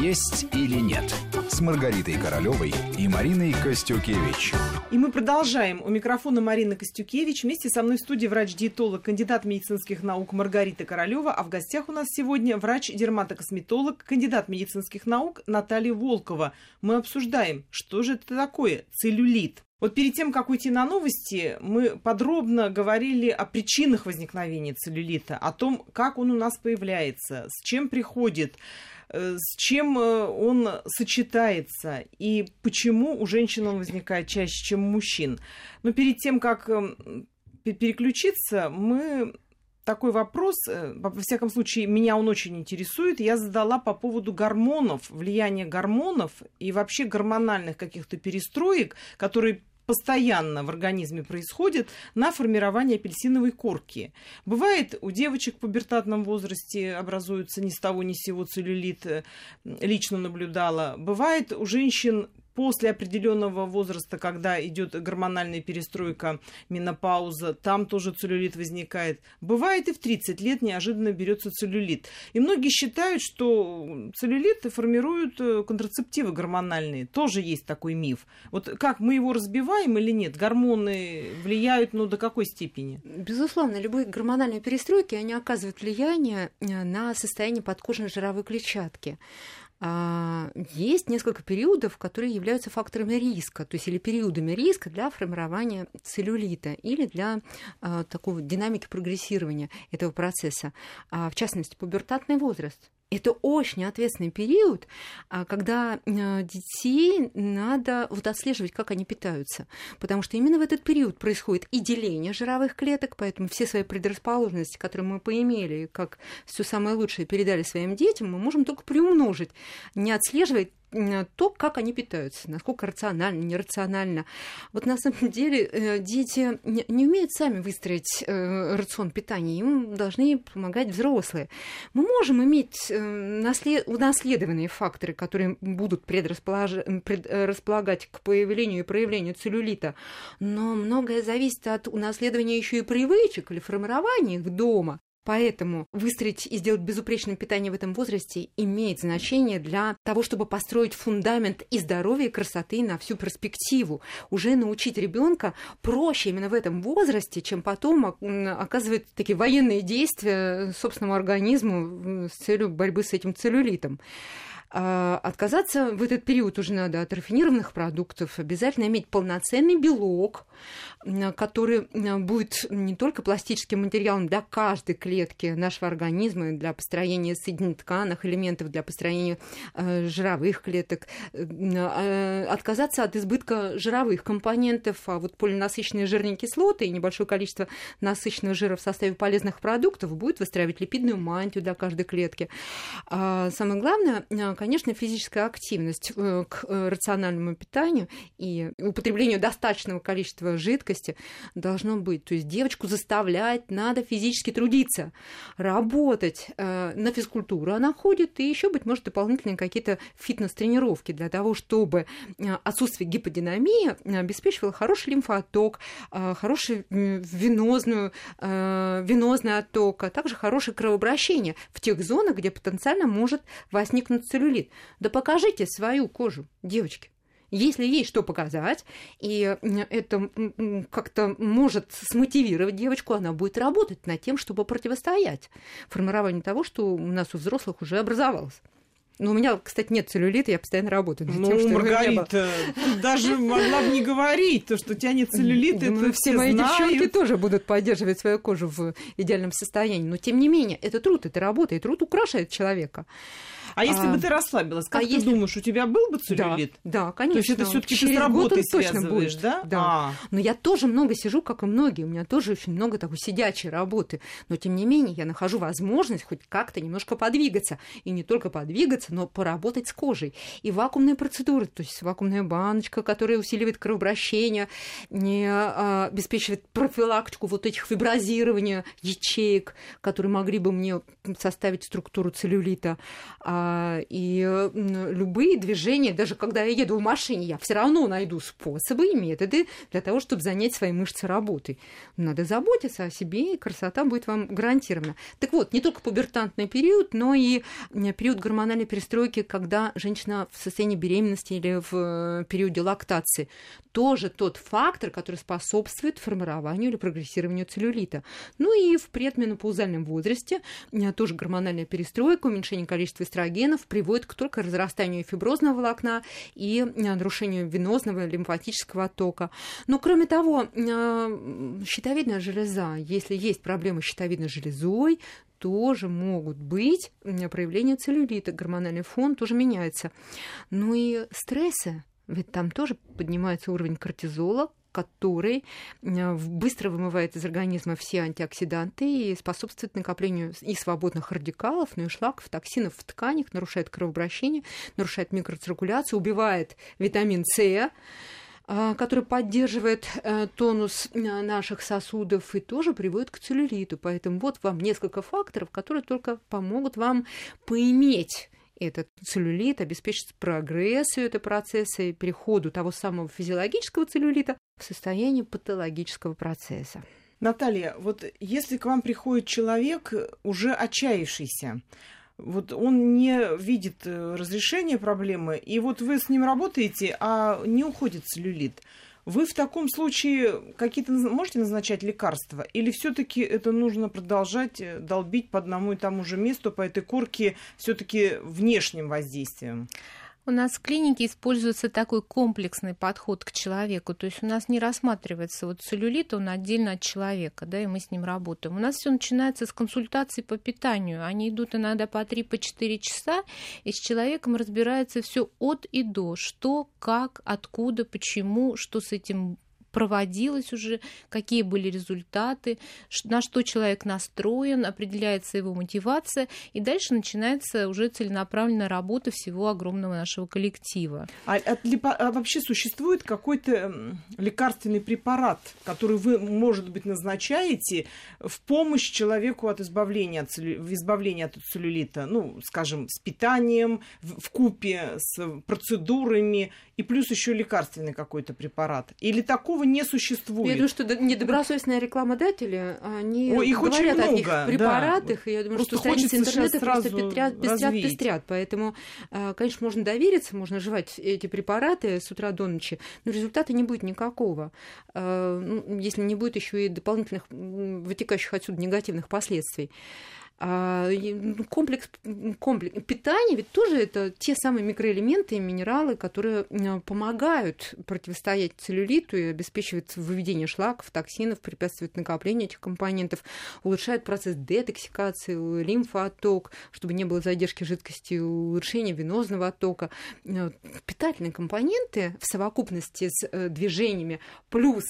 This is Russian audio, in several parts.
«Есть или нет» с Маргаритой Королевой и Мариной Костюкевич. И мы продолжаем. У микрофона Марина Костюкевич. Вместе со мной в студии врач-диетолог, кандидат медицинских наук Маргарита Королева. А в гостях у нас сегодня врач-дерматокосметолог, кандидат медицинских наук Наталья Волкова. Мы обсуждаем, что же это такое целлюлит. Вот перед тем, как уйти на новости, мы подробно говорили о причинах возникновения целлюлита, о том, как он у нас появляется, с чем приходит, с чем э, он сочетается и почему у женщин он возникает чаще, чем у мужчин. Но перед тем, как эм, переключиться, мы такой вопрос, э, во всяком случае, меня он очень интересует, я задала по поводу гормонов, влияния гормонов и вообще гормональных каких-то перестроек, которые постоянно в организме происходит на формирование апельсиновой корки. Бывает, у девочек в пубертатном возрасте образуется ни с того ни с сего целлюлит, э, лично наблюдала. Бывает, у женщин после определенного возраста, когда идет гормональная перестройка, менопауза, там тоже целлюлит возникает. Бывает и в 30 лет неожиданно берется целлюлит. И многие считают, что целлюлит формируют э, контрацептивы гормональные. Тоже есть такой миф. Вот как мы его разбиваем или нет? Гормоны влияют, ну, до какой степени? Безусловно, любые гормональные перестройки, они оказывают влияние э, на состояние подкожной жировой клетчатки. А, есть несколько периодов, которые являются факторами риска, то есть или периодами риска для формирования целлюлита или для а, такого динамики прогрессирования этого процесса. А, в частности, пубертатный возраст это очень ответственный период, а, когда а, детей надо вот отслеживать, как они питаются. Потому что именно в этот период происходит и деление жировых клеток, поэтому все свои предрасположенности, которые мы поимели, как все самое лучшее передали своим детям, мы можем только приумножить, не отслеживая то, как они питаются, насколько рационально, нерационально. Вот на самом деле э, дети не умеют сами выстроить э, рацион питания, им должны помогать взрослые. Мы можем иметь э, унаследованные факторы, которые будут предрасполагать к появлению и проявлению целлюлита, но многое зависит от унаследования еще и привычек или формирования их дома. Поэтому выстроить и сделать безупречное питание в этом возрасте имеет значение для того, чтобы построить фундамент и здоровья, и красоты на всю перспективу. Уже научить ребенка проще именно в этом возрасте, чем потом оказывать такие военные действия собственному организму с целью борьбы с этим целлюлитом. А, отказаться в этот период уже надо от рафинированных продуктов, обязательно иметь полноценный белок, который будет не только пластическим материалом для каждой клетки нашего организма, для построения соединительных элементов, для построения э, жировых клеток, а, отказаться от избытка жировых компонентов, а вот полинасыщенные жирные кислоты и небольшое количество насыщенного жира в составе полезных продуктов будет выстраивать липидную мантию для каждой клетки. Самое главное, конечно, физическая активность э, к э, рациональному питанию и употреблению достаточного количества жидкости должно быть. То есть девочку заставлять надо физически трудиться, работать. Э, на физкультуру она ходит, и еще, быть может, дополнительные какие-то фитнес-тренировки для того, чтобы отсутствие гиподинамии обеспечивало хороший лимфоток, хороший венозную, венозный отток, а также хорошее кровообращение в тех зонах, где потенциально может возникнуть целлюлит целлюлит. Да покажите свою кожу, девочки. Если есть что показать, и это как-то может смотивировать девочку, она будет работать над тем, чтобы противостоять формированию того, что у нас у взрослых уже образовалось. Ну, у меня, кстати, нет целлюлита, я постоянно работаю над ну, тем, что Маргарита, ты даже могла бы не говорить, то, что у тебя нет целлюлита, это все, все мои знают. девчонки тоже будут поддерживать свою кожу в идеальном состоянии. Но, тем не менее, это труд, это работа, и труд украшает человека. А если а, бы ты расслабилась, как а ты если... думаешь, у тебя был бы целлюлит? Да, да конечно. То есть это все-таки ты с работой связываешь, будет. да? Да. А. Но я тоже много сижу, как и многие. У меня тоже очень много такой сидячей работы. Но тем не менее, я нахожу возможность хоть как-то немножко подвигаться. И не только подвигаться, но поработать с кожей. И вакуумные процедуры, то есть вакуумная баночка, которая усиливает кровообращение, не а, обеспечивает профилактику вот этих фиброзирования ячеек, которые могли бы мне составить структуру целлюлита. А, и любые движения, даже когда я еду в машине, я все равно найду способы и методы для того, чтобы занять свои мышцы работой. Надо заботиться о себе, и красота будет вам гарантирована. Так вот, не только пубертантный период, но и период гормональной перестройки, когда женщина в состоянии беременности или в э, периоде лактации. Тоже тот фактор, который способствует формированию или прогрессированию целлюлита. Ну и в предменопаузальном возрасте э, тоже гормональная перестройка, уменьшение количества эстрогенов приводит к только разрастанию фиброзного волокна и э, нарушению венозного лимфатического оттока. Но кроме того, щитовидная железа, если есть проблемы с щитовидной железой, тоже могут быть проявления целлюлита, гормональный фон тоже меняется. Ну и стрессы, ведь там тоже поднимается уровень кортизола, который быстро вымывает из организма все антиоксиданты и способствует накоплению и свободных радикалов, ну и шлаков, токсинов в тканях, нарушает кровообращение, нарушает микроциркуляцию, убивает витамин С, а, который поддерживает э, тонус э, наших сосудов и тоже приводит к целлюлиту. Поэтому вот вам несколько факторов, которые только помогут вам поиметь этот целлюлит, обеспечить прогрессию этого процесса и переходу того самого физиологического целлюлита в состояние патологического процесса. Наталья, вот если к вам приходит человек, уже отчаявшийся, вот он не видит э, разрешения проблемы, и вот вы с ним работаете, а не уходит целлюлит. Вы в таком случае какие-то можете назначать лекарства? Или все-таки это нужно продолжать э, долбить по одному и тому же месту, по этой курке все-таки внешним воздействием? У нас в клинике используется такой комплексный подход к человеку, то есть у нас не рассматривается вот целлюлит, он отдельно от человека, да, и мы с ним работаем. У нас все начинается с консультаций по питанию, они идут иногда по 3-4 по часа, и с человеком разбирается все от и до, что, как, откуда, почему, что с этим проводилось уже, какие были результаты, на что человек настроен, определяется его мотивация, и дальше начинается уже целенаправленная работа всего огромного нашего коллектива. А, а, а вообще существует какой-то лекарственный препарат, который вы, может быть, назначаете в помощь человеку от избавления от, целлю... в избавлении от целлюлита, ну, скажем, с питанием, в купе с процедурами и плюс еще лекарственный какой-то препарат? Или такого не существует? Я думаю, что недобросовестная рекламодатели, они Ой, их говорят очень много, о них препаратах, да. и я думаю, просто что страницы интернета просто пестрят, пестрят, пестрят. Поэтому, а, конечно, можно довериться, можно жевать эти препараты с утра до ночи, но результата не будет никакого, а, ну, если не будет еще и дополнительных вытекающих отсюда негативных последствий. А, ну, комплекс, комплекс питания ведь тоже это те самые микроэлементы и минералы, которые помогают противостоять целлюлиту и обеспечивают выведение шлаков, токсинов, препятствуют накоплению этих компонентов, улучшают процесс детоксикации, лимфоотток, чтобы не было задержки жидкости, улучшения венозного оттока. Питательные компоненты в совокупности с э, движениями плюс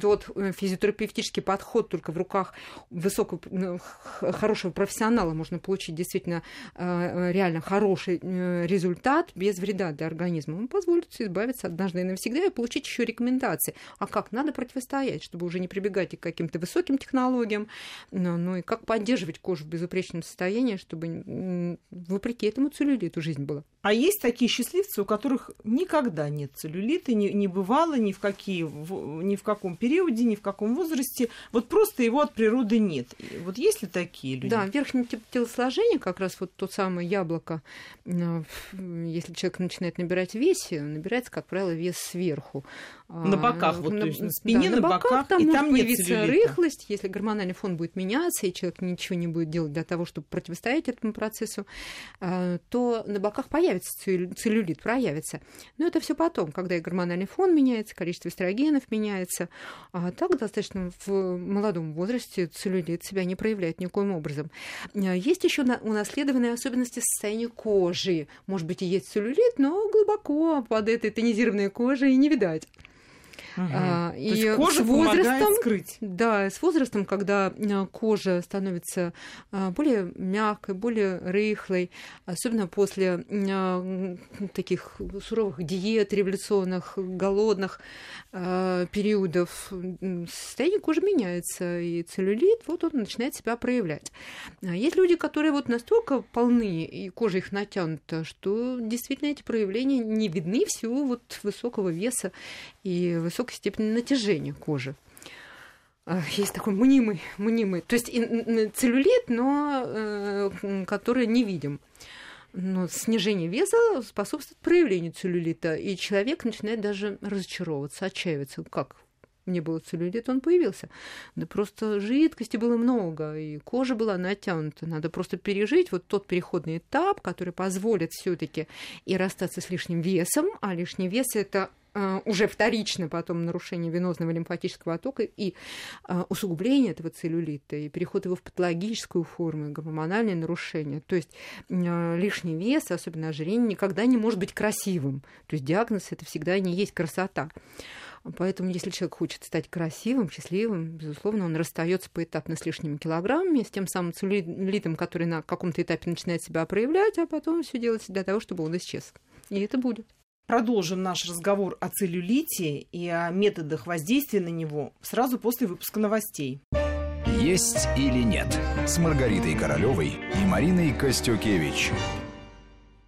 тот э, физиотерапевтический подход только в руках высокого, ну, хорошего профессионала можно получить действительно э, реально хороший э, результат без вреда для организма. Он позволит избавиться однажды и навсегда и получить еще рекомендации. А как надо противостоять, чтобы уже не прибегать к каким-то высоким технологиям, но, ну и как поддерживать кожу в безупречном состоянии, чтобы вопреки этому целлюлиту жизнь была. А есть такие счастливцы, у которых никогда нет целлюлита, не, не бывало ни в, какие, в, ни в каком периоде, ни в каком возрасте. Вот просто его от природы нет. Вот есть ли такие люди? Да, верхнее телосложение, как раз вот то самое яблоко, э, если человек начинает набирать вес, набирается, как правило, вес сверху. А, на боках, вот, на, то есть на спине, да, на, на боках, боках там и может там появиться нет рыхлость, если гормональный фон будет меняться, и человек ничего не будет делать для того, чтобы противостоять этому процессу, а, то на боках появится целлюлит, проявится. Но это все потом, когда и гормональный фон меняется, количество эстрогенов меняется. А так достаточно в молодом возрасте целлюлит себя не проявляет никоим образом. А, есть еще унаследованные особенности состояния кожи. Может быть, и есть целлюлит, но глубоко под этой тонизированной кожей не видать. Угу. И То есть кожа с возрастом, скрыть. Да, с возрастом, когда кожа становится более мягкой, более рыхлой, особенно после таких суровых диет революционных, голодных периодов, состояние кожи меняется, и целлюлит, вот он начинает себя проявлять. Есть люди, которые вот настолько полны, и кожа их натянута, что действительно эти проявления не видны в силу вот высокого веса и высокой степени натяжения кожи. А, есть такой мнимый, мнимый, то есть целлюлит, но э, который не видим. Но снижение веса способствует проявлению целлюлита, и человек начинает даже разочаровываться, отчаиваться. Как? мне было целлюлит, он появился. Да просто жидкости было много, и кожа была натянута. Надо просто пережить вот тот переходный этап, который позволит все таки и расстаться с лишним весом, а лишний вес – это э, уже вторично потом нарушение венозного лимфатического оттока и uh, усугубление этого целлюлита, и переход его в патологическую форму, гормональное нарушение. То есть uh, лишний вес, особенно ожирение, никогда не может быть красивым. То есть диагноз это всегда не есть красота. Поэтому, если человек хочет стать красивым, счастливым, безусловно, он расстается поэтапно с лишними килограммами, с тем самым целлюлитом, который на каком-то этапе начинает себя проявлять, а потом все делается для того, чтобы он исчез. И это будет. Продолжим наш разговор о целлюлите и о методах воздействия на него сразу после выпуска новостей. Есть или нет с Маргаритой Королевой и Мариной Костюкевич.